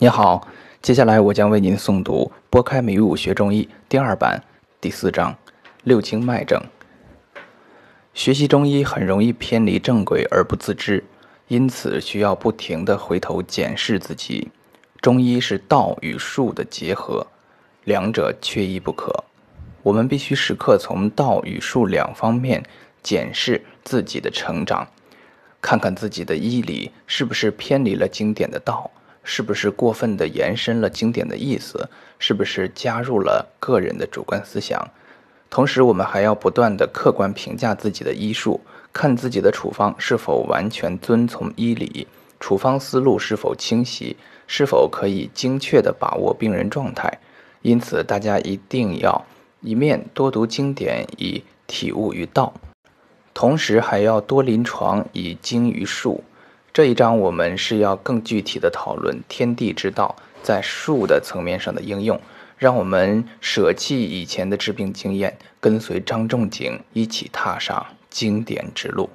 你好，接下来我将为您诵读《拨开迷雾学中医》第二版第四章六经脉症。学习中医很容易偏离正轨而不自知，因此需要不停地回头检视自己。中医是道与术的结合，两者缺一不可。我们必须时刻从道与术两方面检视自己的成长，看看自己的医理是不是偏离了经典的道。是不是过分的延伸了经典的意思？是不是加入了个人的主观思想？同时，我们还要不断的客观评价自己的医术，看自己的处方是否完全遵从医理，处方思路是否清晰，是否可以精确的把握病人状态。因此，大家一定要一面多读经典以体悟于道，同时还要多临床以精于术。这一章我们是要更具体的讨论天地之道在术的层面上的应用，让我们舍弃以前的治病经验，跟随张仲景一起踏上经典之路。